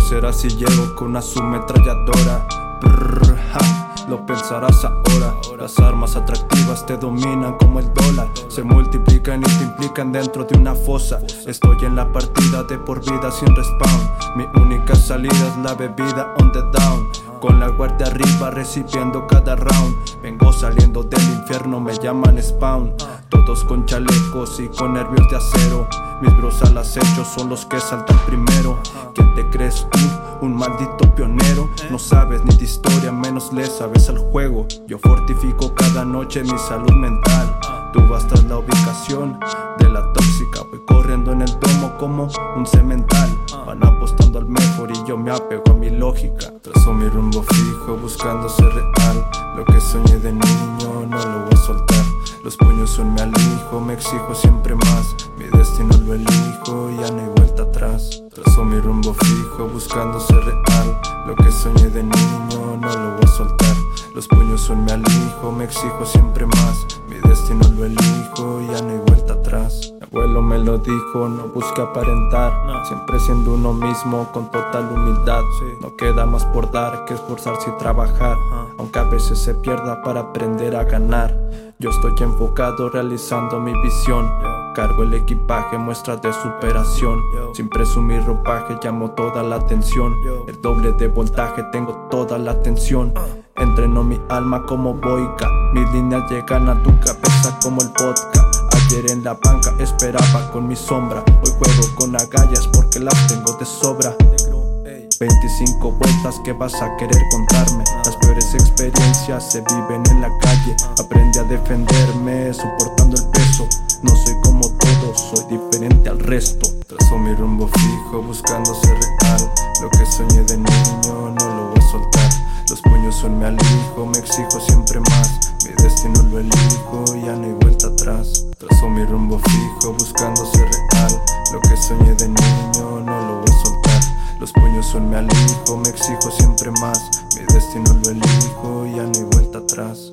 será si llego con una sumetralladora? Lo pensarás ahora. Las armas atractivas te dominan como el dólar. Se multiplican y te implican dentro de una fosa. Estoy en la partida de por vida sin respawn. Mi única salida es la bebida on the down. Con la guardia arriba recibiendo cada round. Vengo saliendo del infierno, me llaman spawn. Todos con chalecos y con nervios de acero. Mis bros al acecho son los que saltan primero. ¿Quién tú? Un maldito pionero. No sabes ni de historia, menos le sabes al juego. Yo fortifico cada noche mi salud mental. Tú bastas la ubicación de la tóxica. Voy corriendo en el domo como un cemental. Van apostando al mejor y yo me apego a mi lógica. Trazo mi rumbo fijo buscando ser real. Lo que soñé de niño no lo voy a soltar. Los puños son mi alijo, me exijo siempre más. Mi destino lo elijo, ya no hay vuelta atrás. Trazo mi rumbo fijo buscando ser real. Lo que soñé de niño no lo voy a soltar. Los puños son mi alijo, me exijo siempre más. Mi destino lo elijo, ya no hay vuelta atrás. Mi abuelo me lo dijo, no busque aparentar. Siempre siendo uno mismo con total humildad. No queda más por dar que esforzarse y trabajar. Aunque a veces se pierda para aprender a ganar. Yo estoy enfocado realizando mi visión. Cargo el equipaje, muestra de superación. Sin presumir ropaje, llamo toda la atención. El doble de voltaje, tengo toda la atención. Entreno mi alma como boica. Mis líneas llegan a tu cabeza como el vodka. Ayer en la banca esperaba con mi sombra. Hoy juego con agallas porque las tengo de sobra. 25 vueltas que vas a querer contarme. Las peores experiencias se viven en la calle. Aprende a defenderme soportando el peso. No soy soy diferente al resto. Trazo mi rumbo fijo buscando ser real. Lo que soñé de niño no lo voy a soltar. Los puños son mi alijo, me exijo siempre más. Mi destino lo elijo, ya no hay vuelta atrás. Trazo mi rumbo fijo buscando ser real. Lo que soñé de niño no lo voy a soltar. Los puños son mi alijo, me exijo siempre más. Mi destino lo elijo, ya no hay vuelta atrás.